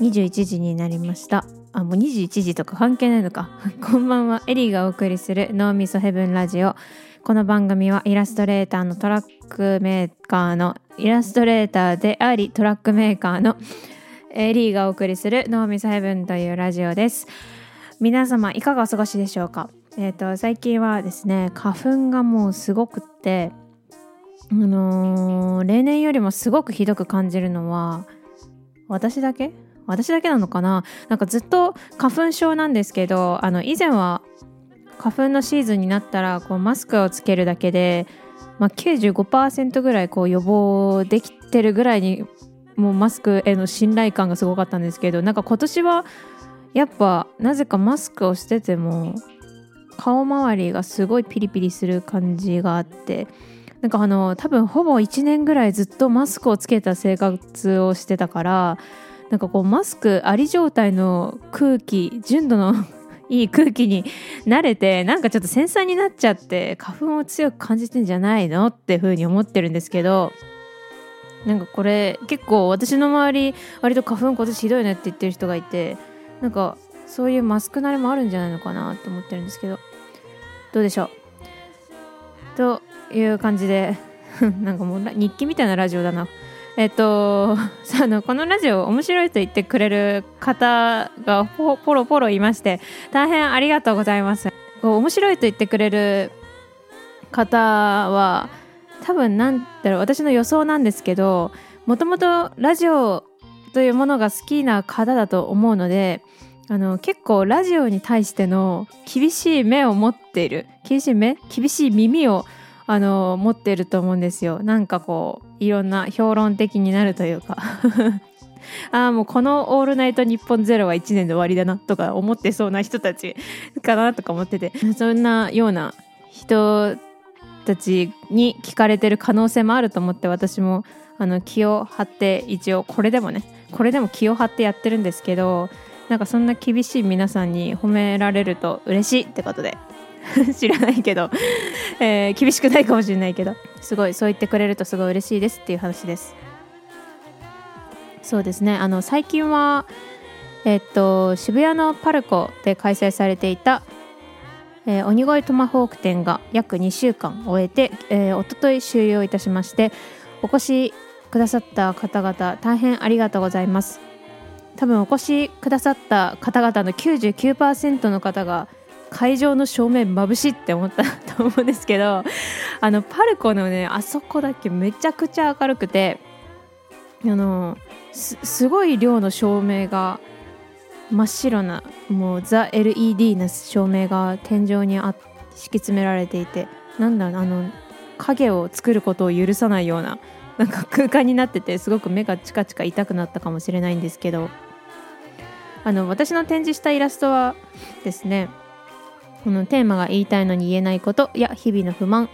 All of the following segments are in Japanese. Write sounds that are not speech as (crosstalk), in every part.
21時になりました。あもう21時とか関係ないのか。(laughs) こんばんは。エリーがお送りする脳みそヘブンラジオ。この番組はイラストレーターのトラックメーカーのイラストレーターでありトラックメーカーの (laughs) エリーがお送りする脳みそヘブンというラジオです。皆様いかがお過ごしでしょうか？えっ、ー、と最近はですね花粉がもうすごくってあのー、例年よりもすごくひどく感じるのは私だけ？私だけなのかな？なんかずっと花粉症なんですけどあの以前は花粉のシーズンになったらこうマスクをつけるだけで、まあ、95%ぐらいこう予防できてるぐらいにもうマスクへの信頼感がすごかったんですけどなんか今年はやっぱなぜかマスクをしてても顔周りがすごいピリピリする感じがあってなんかあの多分ほぼ1年ぐらいずっとマスクをつけた生活をしてたからなんかこうマスクあり状態の空気純度の (laughs) いい空気に慣れてなんかちょっと繊細になっちゃって花粉を強く感じてんじゃないのっていう風に思ってるんですけどなんかこれ結構私の周り割と花粉今年ひどいねって言ってる人がいてなんかそういうマスク慣れもあるんじゃないのかなって思ってるんですけどどうでしょう？という感じで (laughs) なんかもう日記みたいなラジオだな。えっと、(laughs) あのこのラジオ面白いと言ってくれる方がポロポロいまして大変ありがとうございます。面白いと言ってくれる方は多分なんだろう私の予想なんですけどもともとラジオというものが好きな方だと思うのであの結構ラジオに対しての厳しい目を持っている厳しい目厳しい耳をあの持っていると思うんですよ。なんかこういろんな評論的になるというか。(laughs) ああもうこの「オールナイトニッポンゼロは1年で終わりだなとか思ってそうな人たちかなとか思ってて。(laughs) そんなような人たちに聞かれてる可能性もあると思って私もあの気を張って一応これでもねこれでも気を張ってやってるんですけどなんかそんな厳しい皆さんに褒められると嬉しいってことで。(laughs) 知らないけど、えー、厳しくないかもしれないけどすごいそう言ってくれるとすごい嬉しいですっていう話です。そうですね。あの最近はえっと渋谷のパルコで開催されていた、えー、鬼越トマホーク展が約2週間終えて、えー、おととい終了いたしましてお越しくださった方々大変ありがとうございます。多分お越しくださった方々の99%の方が会場の正面眩しいって思ったと思うんですけどあのパルコのねあそこだけめちゃくちゃ明るくてあのすごい量の照明が真っ白なもうザ LED な照明が天井にあ敷き詰められていてなんだろうあの影を作ることを許さないようななんか空間になっててすごく目がチカチカ痛くなったかもしれないんですけどあの私の展示したイラストはですねこのテーマが言いたいのに言えないことや日々の不満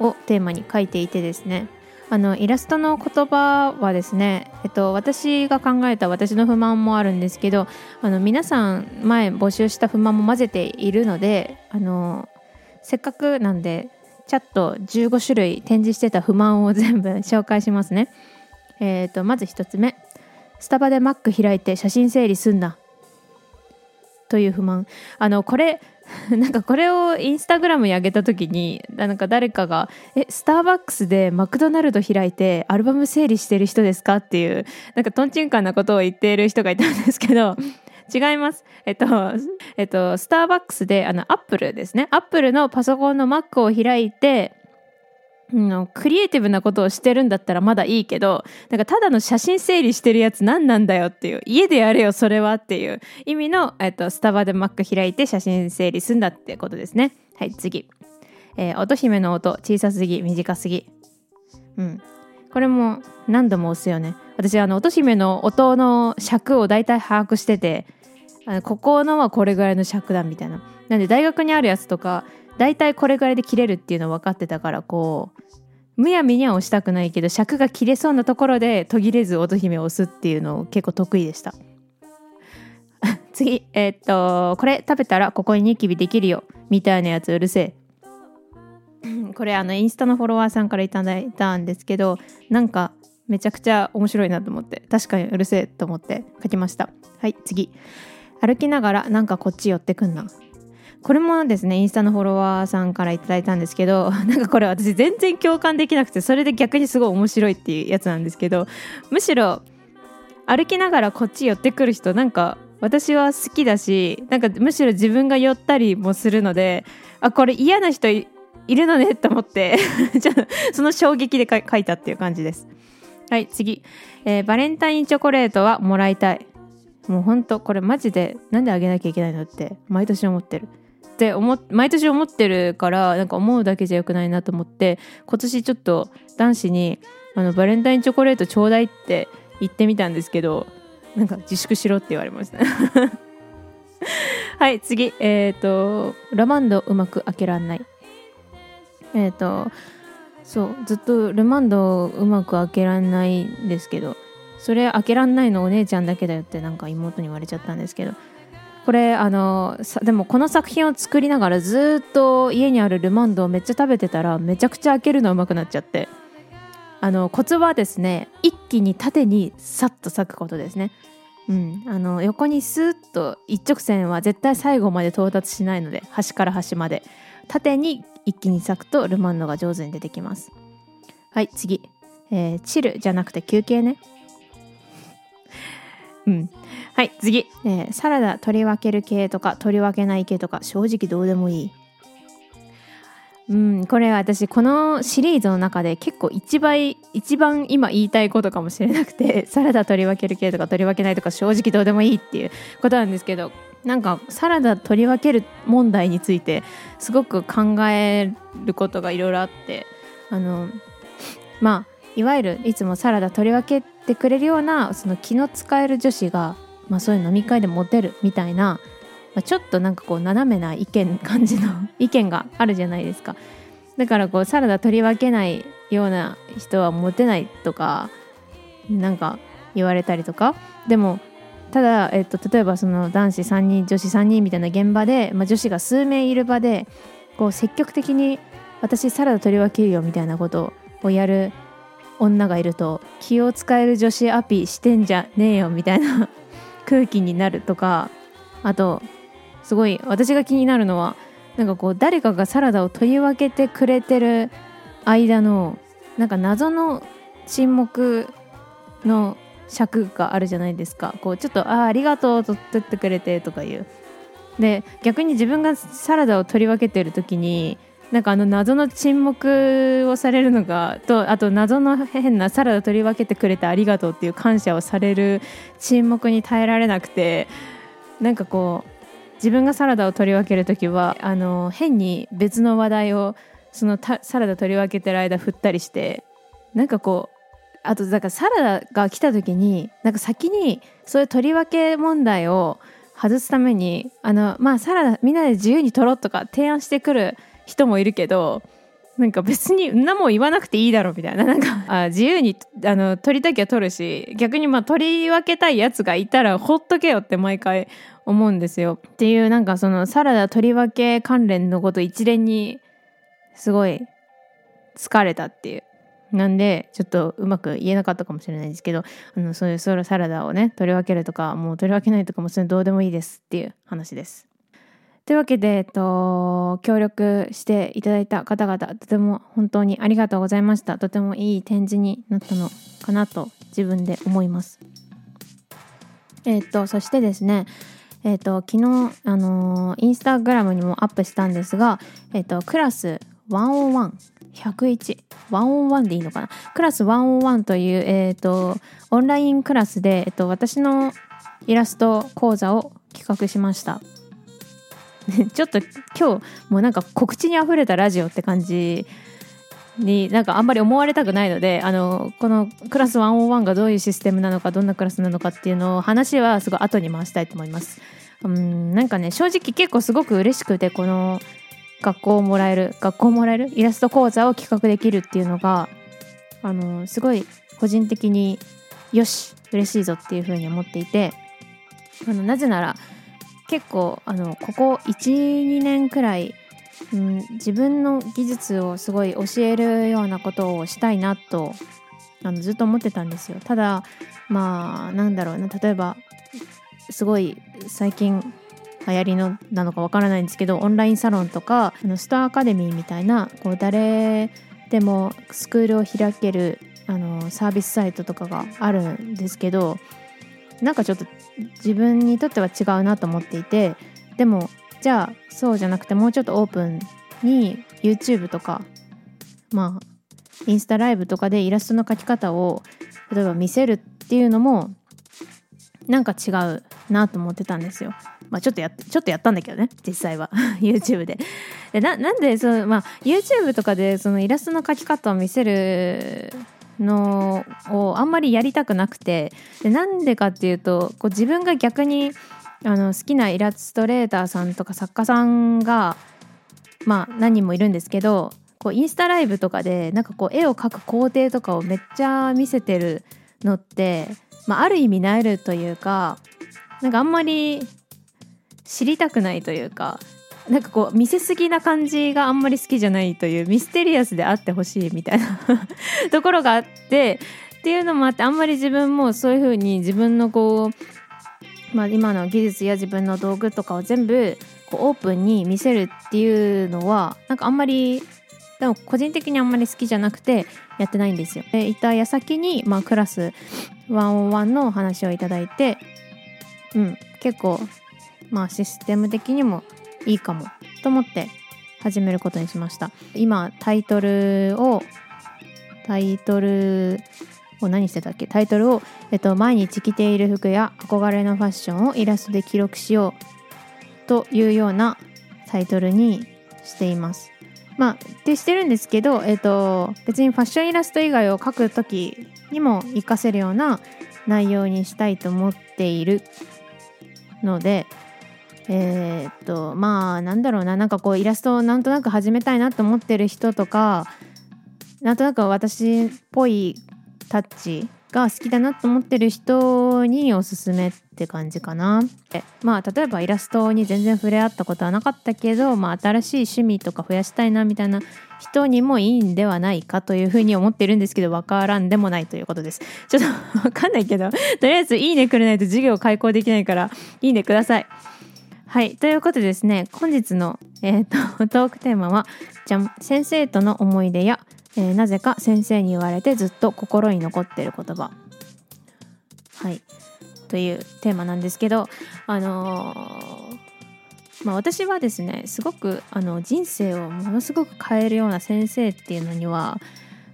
をテーマに書いていてですね。あのイラストの言葉はですね、えっと、私が考えた私の不満もあるんですけどあの皆さん前募集した不満も混ぜているのであのせっかくなんでチャット15種類展示してた不満を全部紹介しますね。えーと、とまず1つ目。スタバで Mac 開いて写真整理すんなという不満あのこれ (laughs) なんかこれをインスタグラムに上げた時になんか誰かが「えスターバックスでマクドナルド開いてアルバム整理してる人ですか?」っていうなんかとんちんかんなことを言っている人がいたんですけど (laughs) 違います。えっと、えっと、スターバックスであのアップルですねアップルのパソコンの Mac を開いてのクリエイティブなことをしてるんだったらまだいいけどなんかただの写真整理してるやつ何なんだよっていう家でやれよそれはっていう意味の、えっと、スタバで Mac 開いて写真整理すんだってことですね。はい次、えー、音姫の音小さすぎ短すぎ。うん。これも何度も押すよね。私あの音姫の音の尺を大体把握しててあのここのはこれぐらいの尺だみたいな。なんで大学にあるやつとか大体これぐらいで切れるっていうの分かってたからこうむやみには押したくないけど尺が切れそうなところで途切れず乙姫を押すっていうのを結構得意でした。(laughs) 次えー、っとこれ食べたらここにニキビできるよ。みたいなやつうるせえ。(laughs) これあのインスタのフォロワーさんから頂いたんですけどなんかめちゃくちゃ面白いなと思って確かにうるせえと思って書きました。はい次。歩きながらなんかこっち寄ってくんな。これもですねインスタのフォロワーさんから頂いたんですけど (laughs) なんかこれ私全然共感できなくてそれで逆にすごい面白いっていうやつなんですけどむしろ歩きながらこっち寄ってくる人なんか私は好きだしなんかむしろ自分が寄ったりもするのであこれ嫌な人いるのねと思って (laughs) ちょっとその衝撃で書いたっていう感じです。はい次、えー、バレンタインチョコレートはもらいたい。もうほんとこれマジでなんであげなきゃいけないのって毎年思ってる。って思毎年思ってるからなんか思うだけじゃよくないなと思って今年ちょっと男子にあのバレンタインチョコレートちょうだいって言ってみたんですけどなんか自粛しろって言われました。(laughs) はい次。えっ、ー、とラマンドうまく開けらんない。えっ、ー、とそうずっとルマンドうまく開けらんないんですけどそれ開けらんないのお姉ちゃんだけだよってなんか妹に言われちゃったんですけどこれあのでもこの作品を作りながらずっと家にあるルマンドをめっちゃ食べてたらめちゃくちゃ開けるのうまくなっちゃって。あのコツはですね一気に縦にさっと裂くことですね。うん、あの横にスーッと一直線は絶対最後まで到達しないので端から端まで縦に一気に裂くとルマンドが上手に出てきます。はい次、えー、チルじゃなくて休憩ね。うん。はい次、えー、サラダ取り分ける系とか取り分けない系とか正直どうでもいい。うんこれ私このシリーズの中で結構一番一番今言いたいことかもしれなくて (laughs) サラダ取り分ける系とか取り分けないとか正直どうでもいいっていうことなんですけどなんかサラダ取り分ける問題についてすごく考えることがいろいろあってあのまあいわゆるいつもサラダ取り分けてくれるようなその気の使える女子が、まあ、そういう飲み会でモテるみたいな、まあ、ちょっとなんかこう斜めな意見感じの (laughs) 意見があるじゃないですか。だからこうサラダ取り分けないような人はモテないとかなんか言われたりとか。でもただ、えっと、例えばその男子3人女子3人みたいな現場で、まあ、女子が数名いる場でこう積極的に私サラダ取り分けるよみたいなことをやる女がいると気を使える女子アピしてんじゃねえよみたいな (laughs) 空気になるとかあとすごい私が気になるのはなんかこう誰かがサラダを取り分けてくれてる間のなんか謎の沈黙の尺があるじゃないですか。こうちょっと「ああありがとう」と取ってくれてとかいう。で逆に自分がサラダを取り分けてる時になんかあの謎の沈黙をされるのがとあと謎の変なサラダ取り分けてくれてありがとうっていう感謝をされる沈黙に耐えられなくてなんかこう自分がサラダを取り分ける時はあの変に別の話題をそのサラダ取り分けてる間振ったりしてなんかこうあとだからサラダが来た時になんか先にそういう取り分け問題を外すためにあのまあサラダみんなで自由に取ろうとか提案してくる人もいるけどなんか別にんなも言わなくていいだろうみたいな。なんかあ自由にあの取りたきゃ取るし逆にまあ取り分けたいやつがいたらほっとけよって毎回思うんですよ。っていうなんかそのサラダ取り分け関連のこと一連にすごい疲れたっていう。なんでちょっとうまく言えなかったかもしれないですけどあのそういうソロサラダをね取り分けるとかもう取り分けないとかもそれどうでもいいですっていう話です。というわけで、えっと、協力していただいた方々、とても本当にありがとうございました。とてもいい展示になったのかなと自分で思います。えっと、そしてですね、えっと、昨日、あのインスタグラムにもアップしたんですが、えっと、クラス101、101、101でいいのかな？クラス101という、えっと、オンラインクラスで、えっと、私のイラスト講座を企画しました。(laughs) ちょっと今日もうなんか告知にあふれたラジオって感じになんかあんまり思われたくないのであのこのクラス101がどういうシステムなのかどんなクラスなのかっていうのを話はすごい後に回したいと思います。うんなんかね正直結構すごく嬉しくてこの学校をもらえる学校をもらえるイラスト講座を企画できるっていうのがあのすごい個人的によし嬉しいぞっていうふうに思っていてあのなぜなら結構あのここ12年くらい、うん、自分の技術をすごい教えるようなことをしたいなとあのずっと思ってたんですよ。ただまあなんだろうな。例えばすごい最近流行りのなのかわからないんですけどオンラインサロンとかあのスターアカデミーみたいなこう誰でもスクールを開けるあのサービスサイトとかがあるんですけどなんかちょっと自分にとっては違うなと思っていてでもじゃあそうじゃなくてもうちょっとオープンに YouTube とかまあインスタライブとかでイラストの描き方を例えば見せるっていうのもなんか違うなと思ってたんですよ。まあ、ちょっとやちょっとやったんだけどね実際は (laughs) YouTube で。でななんでその、まあ、YouTube とかでそのイラストの描き方を見せるのをあんまりやりたくなくてでなんでかっていうとこう自分が逆にあの好きなイラストレーターさんとか作家さんがまあ何人もいるんですけどこうインスタライブとかでなんかこう絵を描く工程とかをめっちゃ見せてるのって、まあ、ある意味なえるというかなんかあんまり知りたくないというかなんかこう見せすぎな感じがあんまり好きじゃないというミステリアスであってほしいみたいな (laughs) ところがあってっていうのもあってあんまり自分もそういう風に自分のこう、まあ、今の技術や自分の道具とかを全部こうオープンに見せるっていうのはなんかあんまりでも個人的にあんまり好きじゃなくてやってないんですよ。でいた矢先に、まあ、クラス101の話をいただいて、うん、結構、まあ、システム的にもいいかもと思って始めることにしました。今タイトルをタイトルを何してたっけ？タイトルを、えっと、毎日着ている服や憧れのファッションをイラストで記録しようというようなタイトルにしています。まあってしてるんですけど、えーと、別にファッションイラスト以外を描く時にも活かせるような内容にしたいと思っているのでえっ、とまあなんだろうななんかこうイラストをなんとなく始めたいなと思ってる人とかなんとなく私っぽいタッチが好きだなと思ってる人におすすめって感じかな。まあ例えばイラストに全然触れ合ったことはなかったけど、まあ、新しい趣味とか増やしたいなみたいな人にもいいんではないかというふうに思ってるんですけど分からんでもないということです。ちょっと分かんないけどとりあえずいいねくれないと授業開講できないからいいねください。はい。ということでですね、本日の、えーと、(laughs) トークテーマは、じゃん、先生との思い出やえー、なぜか先生に言われてずっと心に残ってる言葉はいというテーマなんですけどあのー、まあ、私はですねすごくあの人生をものすごく変えるような先生っていうのには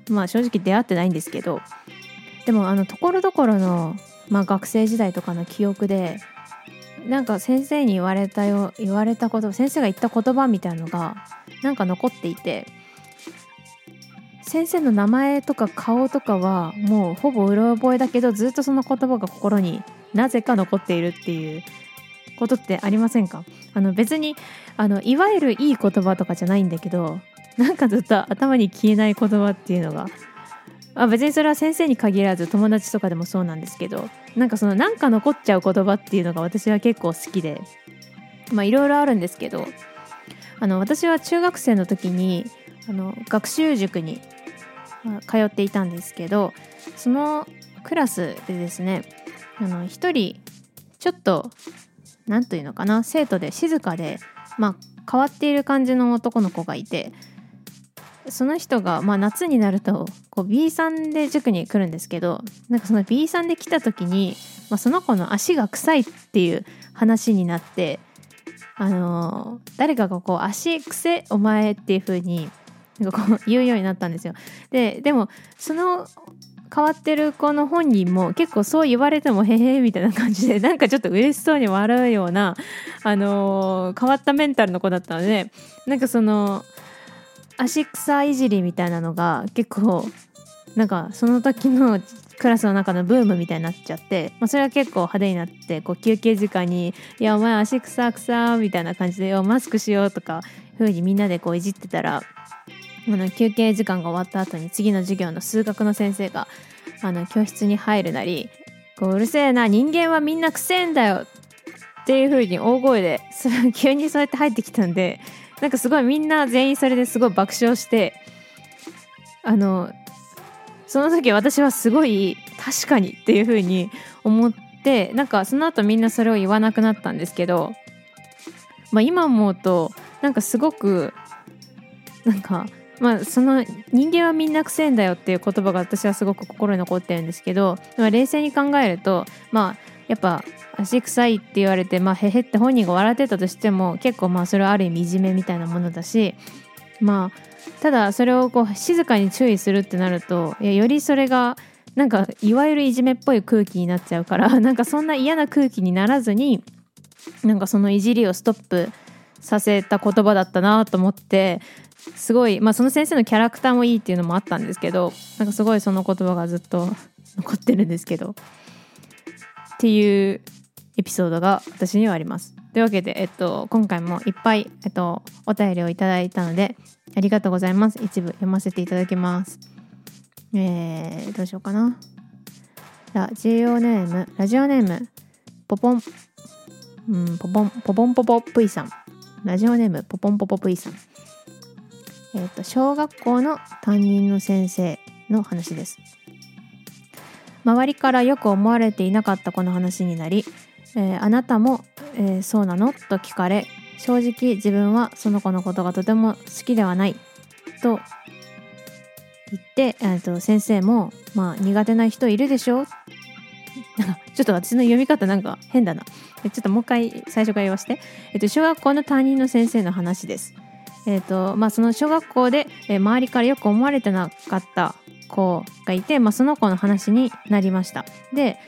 まあ正直出会ってないんですけどでもあのところどころの、まあ、学生時代とかの記憶でなんか先生に言われたよ言われたこと先生が言った言葉みたいなのがなんか残っていて先生の名前とか顔とかはもうほぼうろ覚えだけどずっとその言葉が心になぜか残っているっていうことってありませんか？あの別にあのいわゆるいい言葉とかじゃないんだけどなんかずっと頭に消えない言葉っていうのがあ別にそれは先生に限らず友達とかでもそうなんですけどなんかそのなんか残っちゃう言葉っていうのが私は結構好きでまあいろいろあるんですけどあの私は中学生の時にあの学習塾に通っていたんですけどそのクラスでですねあの1人ちょっと何というのかな生徒で静かで、まあ、変わっている感じの男の子がいてその人が、まあ、夏になるとこう B さんで塾に来るんですけどなんかその B さんで来た時に、まあ、その子の足が臭いっていう話になってあのー、誰かがこう足癖お前っていう風になんかこう言うようになったんですよ。ででもその変わってる子の本人も結構そう言われてもへへみたいな感じで (laughs) なんかちょっと嬉しそうに笑うような、あのー、変わったメンタルの子だったのでなんかその足草いじりみたいなのが結構なんかその時のクラスの中のブームみたいになっちゃって、まあ、それは結構派手になってこう休憩時間に「いやお前足草草」みたいな感じで「マスクしよう」とかふうにみんなでこういじってたらあの休憩時間が終わった後に次の授業の数学の先生があの教室に入るなりこううるせえな人間はみんなくせえんだよっていう風に大声でそれ急にそうやって入ってきたんでなんかすごいみんな全員それですごい爆笑してあのその時私はすごい確かにっていう風に思っでなんかその後みんなそれを言わなくなったんですけど、まあ、今思うとなんかすごくなんかまあその人間はみんなくせえんだよっていう言葉が私はすごく心に残ってるんですけど、ま、冷静に考えるとまあやっぱ足臭いって言われてまあへへって本人が笑ってたとしても結構まあそれはある意味いじめみたいなものだしまあただそれをこう静かに注意するってなるといやよりそれがなんかいわゆるいじめっぽい空気になっちゃうから (laughs) なんかそんな嫌な空気にならずになんかそのいじりをストップさせた言葉だったなと思ってすごいまあその先生のキャラクターもいいっていうのもあったんですけどなんかすごいその言葉がずっと残ってるんですけどっていうエピソードが私にはあります。というわけで、えっと、今回もいっぱい、えっと、お便りをいただいたのでありがとうございます。一部読ませていただきます。えー、どうしようかな。ラジオネーム、ラジオネーム、ポポン、うん、ポポン、ポポンポポプイさん。ラジオネーム、ポポンポポプイさん。えっ、と、小学校の担任の先生の話です。周りからよく思われていなかったこの話になり、えー、あなたも、えー、そうなの？と聞かれ正直自分はその子のことがとても好きではないと言って、えー、と先生も、まあ、苦手な人いるでしょ？(laughs) ちょっと私の読み方なんか変だな。ちょっともう一回最初から言わせて。えっと、小学校の担任の先生の話です。えっと、まあ、その小学校で、え周りからよく思われてなかった子がいて、まあ、その子の話になりました。で、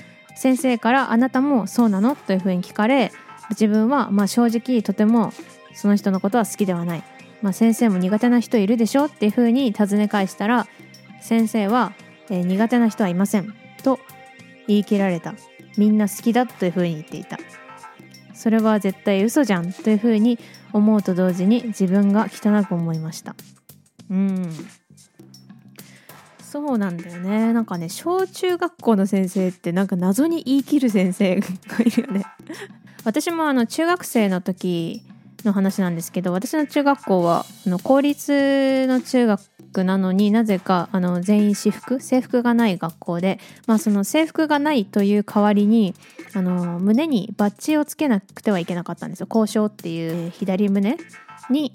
先生から「あなたもそうなの?」というふうに聞かれ自分はま正直とてもその人のことは好きではない、まあ、先生も苦手な人いるでしょ？っていうふうに尋ね返したら先生は、えー、苦手な人はいませんと言い切られた。みんな好きだというふうに言っていた。それは絶対嘘じゃんというふうに思うと同時に自分が汚く思いました。うん。そうなんだよね。なんかね小中学校の先生ってなんか謎に言い切る先生がいるよね。(laughs) 私もあの中学生の時の話なんですけど私の中学校はあの公立の中学なのになぜかあの全員私服制服がない学校で、まあ、その制服がないという代わりにあの胸にバッジをつけなくてはいけなかったんですよ。交渉っていう左胸に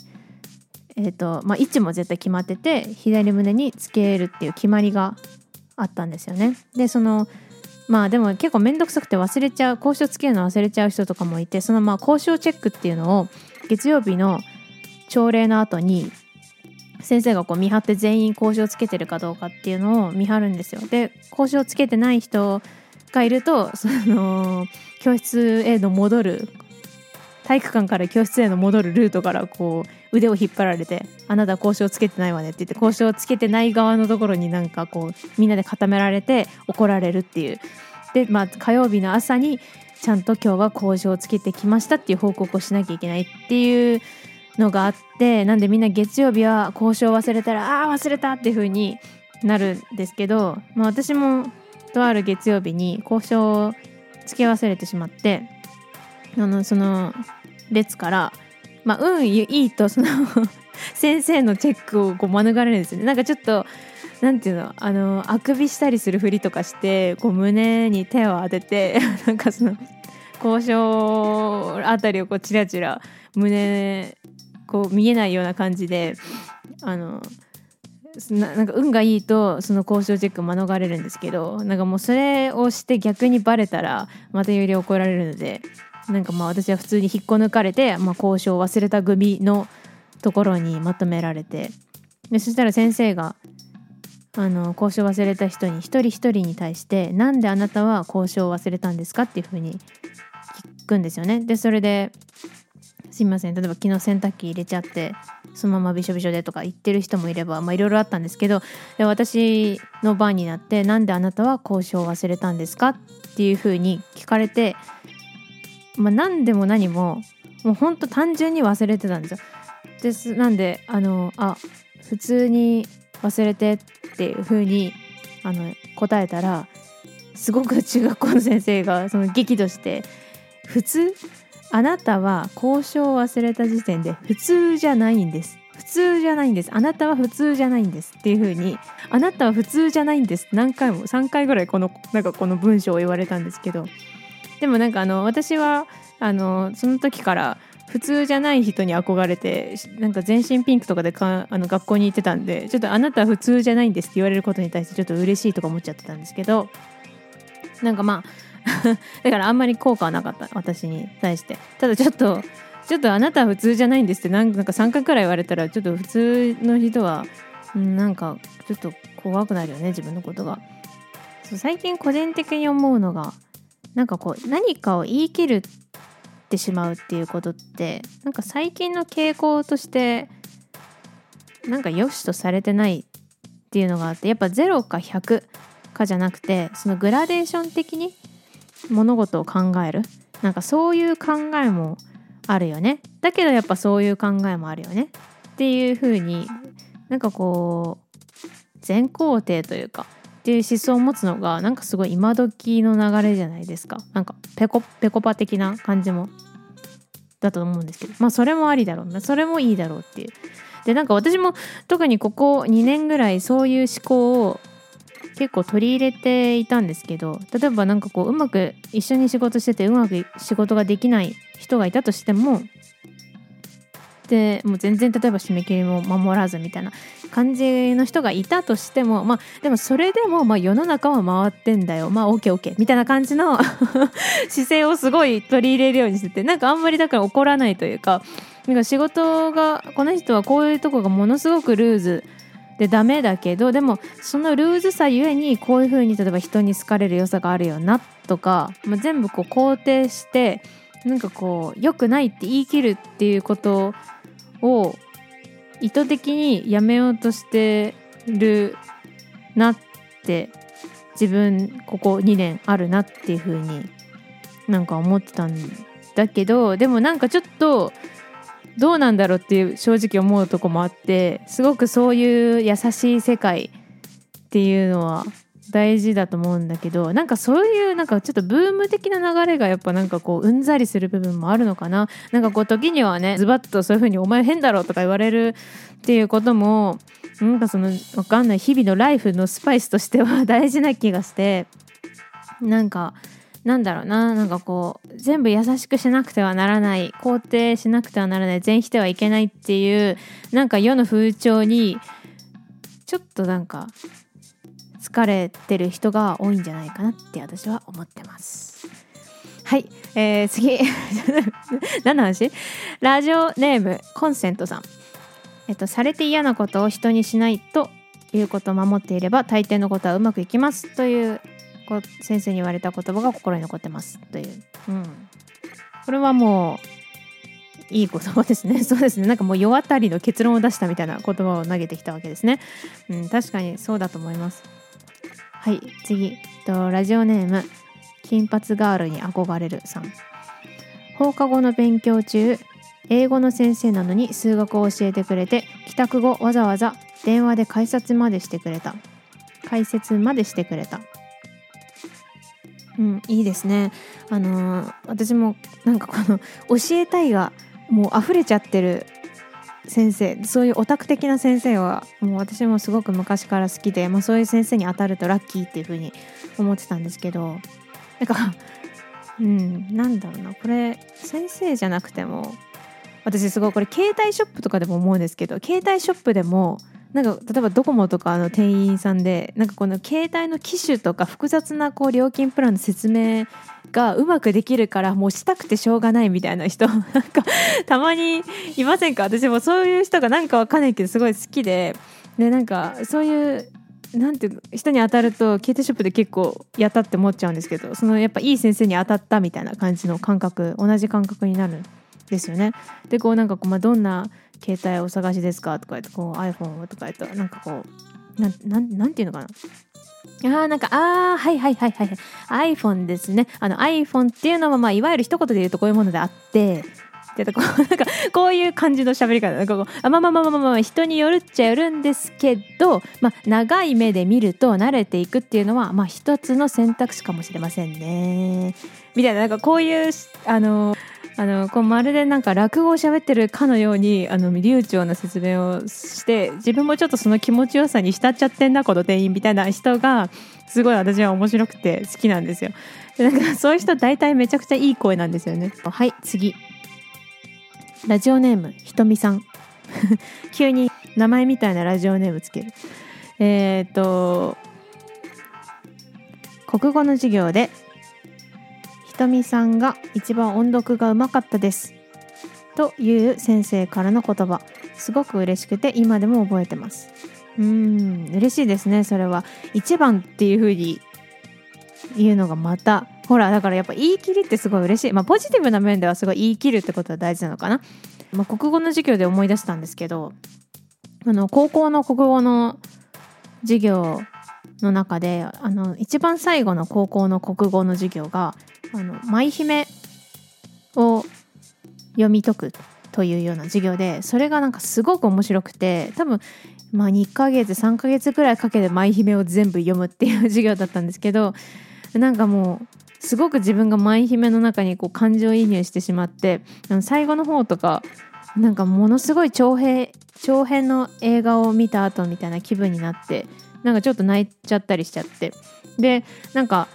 えーとまあ、位置も絶対決まってて左胸につけるっていう決まりがあったんですよね。でそのまあでも結構面倒くさくて忘れちゃう交渉つけるの忘れちゃう人とかもいてそのまあ交渉チェックっていうのを月曜日の朝礼の後に先生がこう見張って全員交渉つけてるかどうかっていうのを見張るんですよ。で交渉つけてない人がいるとその教室への戻る体育館から教室への戻るルートからこう腕を引っ張られて「あなた交渉つけてないわね」って言って交渉つけてない側のところになんかこうみんなで固められて怒られるっていうでまあ火曜日の朝にちゃんと今日は交渉つけてきましたっていう報告をしなきゃいけないっていうのがあってなんでみんな月曜日は交渉忘れたら「ああ忘れた!」っていう風になるんですけど、まあ、私もとある月曜日に交渉をつけ忘れてしまってあのその列からまあ運いいとその (laughs) 先生のチェックをこう免れるんですよね。なんかちょっとなんていうのあのあくびしたりするふりとかしてこう胸に手を当てて (laughs) なんかその交渉あたりをこうチラチラ胸こう見えないような感じであのなんか運がいいとその交渉チェック免れるんですけどなんかもうそれをして逆にバレたらまたより怒られるのでなんかまあ私は普通に引っこ抜かれて、まあ、交渉を忘れた組のところにまとめられてでそしたら先生があの交渉を忘れた人に一人一人に対して「なんであなたは交渉を忘れたんですか?」っていうふうに聞くんですよね。でそれですいません例えば昨日洗濯機入れちゃってそのままびしょびしょでとか言ってる人もいればいろいろあったんですけどで私の番になって「なんであなたは交渉を忘れたんですか?」っていうふうに聞かれてまあ、何でも何ももうほんと単純に忘れてたんですよ。ですなんであのあ普通に忘れてっていう風にあの答えたらすごく中学校の先生がその激怒して「普通？あなたは交渉を忘れた時点で普通じゃないんです」普通じゃないんです。あなたは普通じゃないんです。っていう風にあなたは普通じゃないんです。何回も3回ぐらいこのなんかこの文章を言われたんですけどでもなんかあの私はあのその時から普通じゃない人に憧れてなんか全身ピンクとかでかあの学校に行ってたんでちょっとあなたは普通じゃないんですって言われることに対してちょっと嬉しいとか思っちゃってたんですけどなんかまあ (laughs) だからあんまり効果はなかった私に対して。ただちょっとちょっとあなたは普通じゃないんですってなんか3回くらい言われたらちょっと普通の人はなんかちょっと怖くなるよね自分のことが。そう最近個人的に思うのがなんかこう何かを言い切るってしまうっていうことってなんか最近の傾向としてなんか良しとされてないっていうのがあってやっぱ0か100かじゃなくてそのグラデーション的に物事を考える。なんかそういう考えもあるよね。だけどやっぱそういう考えもあるよね。っていう風になんかこう全肯定というかっていう思想を持つのがなんかすごい今時の流れじゃないですか。なんかペコペコパ的な感じもだと思うんですけど。まあそれもありだろう。なそれもいいだろうっていう。でなんか私も特にここ2年ぐらいそういう思考を結構取り入れていたんですけど例えば何かこううまく一緒に仕事しててうまく仕事ができない人がいたとしてもでもう全然例えば締め切りも守らずみたいな感じの人がいたとしてもまあでもそれでもまあ世の中は回ってんだよ。まあ OKOK みたいな感じの (laughs) 姿勢をすごい取り入れるようにしててなんかあんまりだから怒らないというかなんか仕事がこの人はこういうとこがものすごくルーズでダメだけどでもそのルーズさゆえにこういうふうに例えば人に好かれる良さがあるよなとか、まあ、全部こう肯定してなんかこう良くないって言い切るっていうことを意図的にやめようとしてるなって自分ここ2年あるなっていう風になんか思ってたんだけどでもなんかちょっとどうなんだろうっていう正直思うとこもあってすごくそういう優しい世界っていうのは大事だと思うんだけどなんかそういうなんかちょっとブーム的な流れがやっぱなんかこううんざりする部分もあるのかな。なんかこう時にはねズバッとそういう風に「お前変だろ」とか言われるっていうこともなんかそのわかんない日々のライフのスパイスとしては (laughs) 大事な気がしてなんかなんだろうな。なんかこう全部優しくしなくてはならない肯定しなくてはならない全否定はいけないっていうなんか世の風潮にちょっとなんか疲れてる人が多いんじゃないかなって私は思ってます。はい、えー、次。(laughs) 何の話？ラジオネームコンセントさん。えっと、されて嫌なことを人にしないということを守っていれば大抵のことはうまくいきますという先生に言われた言葉が心に残ってますという、うん、これはもういい言葉ですね。(laughs) そうですね。なんかもう世渡りの結論を出したみたいな言葉を投げてきたわけですね、うん、確かにそうだと思います。はい次。とラジオネーム金髪ガールに憧れるさん。放課後の勉強中英語の先生なのに数学を教えてくれて帰宅後わざわざ電話で解説までしてくれた。解説までしてくれた。うんいいですね。あのー、私もなんかこの教えたいがもう溢れちゃってる先生そういうオタク的な先生はもう私もすごく昔から好きで、まあ、そういう先生に当たるとラッキーっていう風に思ってたんですけどなんかうんなんだろうなこれ先生じゃなくても私すごいこれ携帯ショップとかでも思うんですけど携帯ショップでもなんか例えばドコモとかの店員さんでなんかこの携帯の機種とか複雑なこう料金プランの説明がうまくできるからもうしたくてしょうがないみたいな人なんかたまにいませんか私もそういう人がなんかわかんないけどすごい好きででなんかそういうなんていう人に当たると携帯ショップで結構やったって思っちゃうんですけどそのやっぱいい先生に当たったみたいな感じの感覚同じ感覚になるんですよね。でこうなんかこう、まあ、どんな携帯をお探しですかとか言ってこう iPhone とか言ったらなんかこうなんなんなんていうのかなああ、なんか、ああ、はいはいはいはい。iPhone ですね。あの iPhone っていうのは、まあ、いわゆる一言で言うとこういうものであって、でこうなんかこういう感じの喋り方なんかこうあまあまあまあまあまあ人によるっちゃよるんですけど、まあ、長い目で見ると慣れていくっていうのは、まあ、一つの選択肢かもしれませんね。みたいななんかこういうあのあのこうまるでなんか落語を喋ってるかのようにあの流暢な説明をして自分もちょっとその気持ちよさに浸っちゃってんなこの店員みたいな人がすごい私は面白くて好きなんですよ。でなんかそういう人大体めちゃくちゃいい声なんですよね。はい次。ラジオネームひとみさん。(laughs) 急に名前みたいなラジオネームつける。えっ、と国語の授業でひとみさんが一番音読がうまかったです。という先生からの言葉。すごく嬉しくて今でも覚えてます。うん嬉しいですねそれは。一番っていう風に言うのがまた。ほらだからやっぱ言い切りってすごい嬉しい。まあポジティブな面ではすごい言い切るってことは大事なのかな、まあ、国語の授業で思い出したんですけどあの高校の国語の授業の中であの一番最後の高校の国語の授業があの舞姫を読み解くというような授業でそれがなんかすごく面白くて多分まあ2ヶ月3ヶ月くらいかけて舞姫を全部読むっていう授業だったんですけどなんかもうすごく自分が舞姫の中にこう感情移入してしまって最後の方とかなんかものすごい長編長編の映画を見た後みたいな気分になってなんかちょっと泣いちゃったりしちゃって。でなんか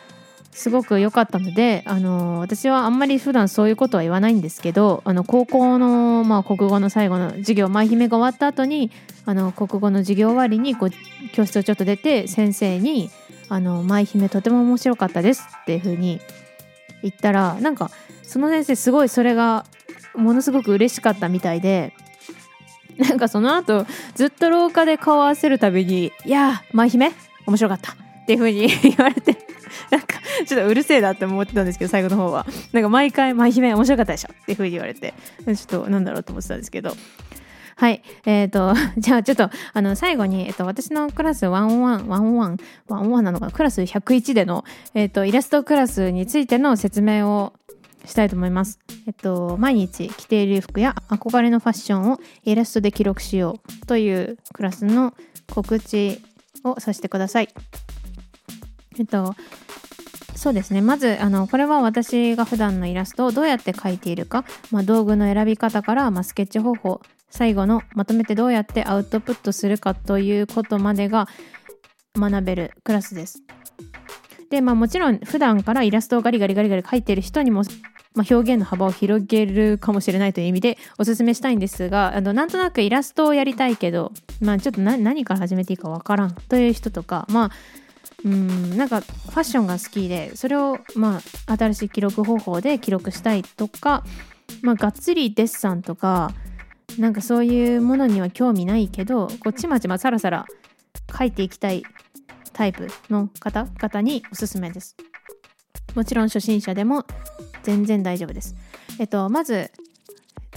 すごく良かったので、あの私はあんまり普段そういうことは言わないんですけどあの高校の、まあ、国語の最後の授業舞姫が終わった後にあの国語の授業終わりにこう教室をちょっと出て先生に「あの舞姫とても面白かったです」っていうふうに言ったらなんかその先生すごいそれがものすごく嬉しかったみたいでなんかその後ずっと廊下で顔を合わせるたびに「いや舞姫面白かった」っていうふうに (laughs) 言われてなんかちょっとうるせえなって思ってたんですけど最後の方はなんか毎回「舞姫面白かったでしょ」っていうふうに言われてちょっとなんだろうと思ってたんですけどはい。えっ、ー、と、(laughs) じゃあちょっと、あの、最後に、えっ、と、私のクラス101、101、101なのかな？クラス101での、えっ、と、イラストクラスについての説明をしたいと思います。えっと、毎日着ている服や憧れのファッションをイラストで記録しようというクラスの告知をさせてください。えっと、そうですね。まずあのこれは私が普段のイラストをどうやって描いているか、まあ、道具の選び方から、まあ、スケッチ方法。最後のまとめてどうやってアウトプットするかということまでが学べるクラスです。でまあもちろん普段からイラストをガリガリガリガリ描いてる人にも、まあ、表現の幅を広げるかもしれないという意味でおすすめしたいんですがあのなんとなくイラストをやりたいけど、まあ、ちょっと何から始めていいかわからんという人とかまあうんなんかファッションが好きでそれをまあ新しい記録方法で記録したいとかまあがっつりデッサンとかなんかそういうものには興味ないけどこうちまちまさらさら書いていきたいタイプの方々におすすめです。もちろん初心者でも全然大丈夫です。えっとまず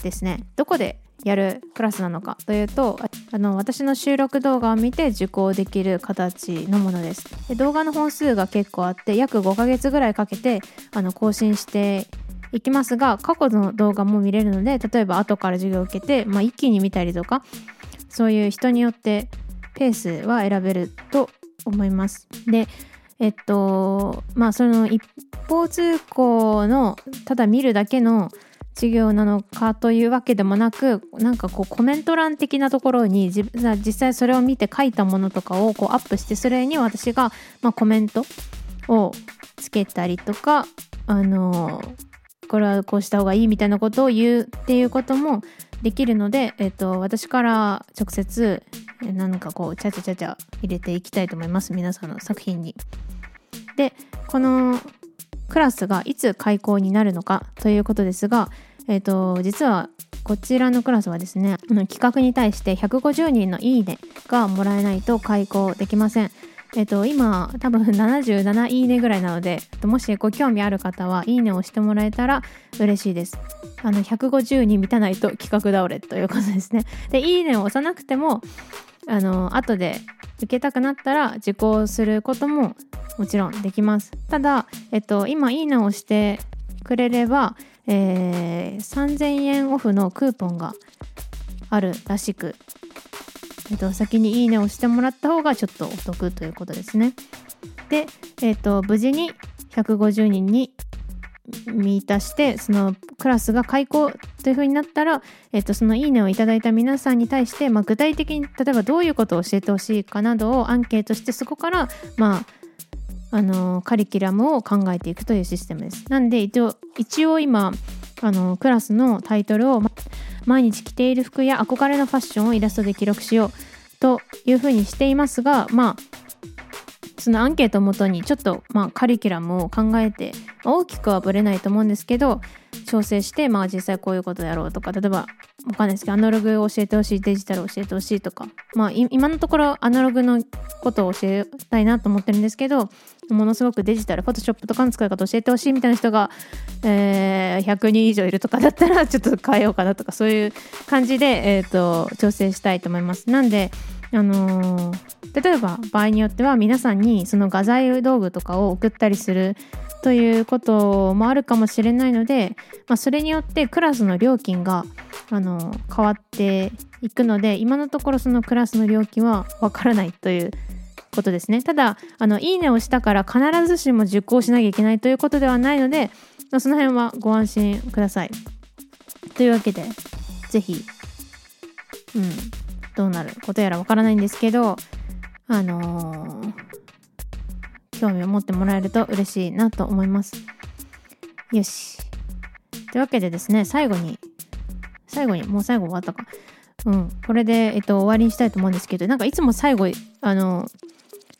ですねどこでやるクラスなのかというとあの私の収録動画を見て受講できる形のものです。で動画の本数が結構あって約5ヶ月ぐらいかけてあの更新していきますが過去の動画も見れるので例えば後から授業を受けて、まあ、一気に見たりとかそういう人によってペースは選べると思います。でえっとまあその一方通行のただ見るだけの授業なのかというわけでもなくなんかこうコメント欄的なところに実際それを見て書いたものとかをこうアップしてそれに私が、まあ、コメントをつけたりとかあのこれはこうした方がいいみたいなことを言うっていうこともできるので、えっと、私から直接なんかこうちゃちゃちゃちゃ入れていきたいと思います皆さんの作品に。でこのクラスがいつ開講になるのかということですが、えーと、実はこちらのクラスはですね企画に対して150人のいいねがもらえないと開講できません。えっ、ー、と、今多分77いいねぐらいなのでもしご興味ある方はいいねをしてもらえたら嬉しいです。あの150に満たないと企画倒れということですね。でいいねを押さなくてもあの後で受けたくなったら受講することももちろんできます。ただ、えっと、今いいねをしてくれれば、えー、3000円オフのクーポンがあるらしく、えっと、先にいいねをしてもらった方がちょっとお得ということですね。で、えっと、無事に150人に満たしてそのクラスが開講というふうになったら、えっと、そのいいねをいただいた皆さんに対して、まあ、具体的に例えばどういうことを教えてほしいかなどをアンケートしてそこからまああのカリキュラムを考えていくというシステムです。なんで一応一応今あのクラスのタイトルを毎日着ている服や憧れのファッションをイラストで記録しようというふうにしていますがまあそのアンケートをもとにちょっとまあカリキュラムを考えて大きくはぶれないと思うんですけど調整してまあ実際こういうことやろうとか例えばわかんないですけどアナログを教えてほしいデジタルを教えてほしいとかまあ今のところアナログのことを教えたいなと思ってるんですけどものすごくデジタルフォトショップとかの使い方教えてほしいみたいな人が、えー、100人以上いるとかだったらちょっと変えようかなとかそういう感じで、えーと調整したいと思います。なんであのー、例えば場合によっては皆さんにその画材道具とかを送ったりするということもあるかもしれないので、まあ、それによってクラスの料金が、あのー、変わっていくので今のところそのクラスの料金はわからないということですね。ただあのいいねをしたから必ずしも受講しなきゃいけないということではないので、まあ、その辺はご安心ください。というわけで是非うん。どうなることやらわからないんですけどあのー、興味を持ってもらえると嬉しいなと思います。よし。というわけでですね最後に最後にもう最後終わったか。うん。これで、えっと、終わりにしたいと思うんですけどなんかいつも最後あの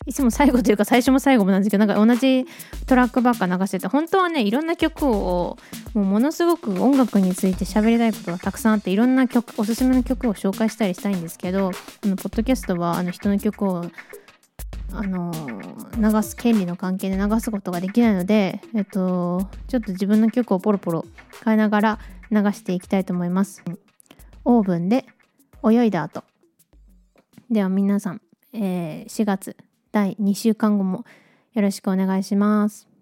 いつも最後というか最初も最後もなんですけどなんか同じトラックばっか流してて本当はねいろんな曲をもうものすごく音楽について喋りたいことがたくさんあっていろんな曲おすすめの曲を紹介したりしたいんですけどあのポッドキャストはあの人の曲をあの流す権利の関係で流すことができないので、えっと、ちょっと自分の曲をポロポロ変えながら流していきたいと思います。オーブンで泳いだ後では皆さん、えー、4月第2週間後もよろしくお願いします。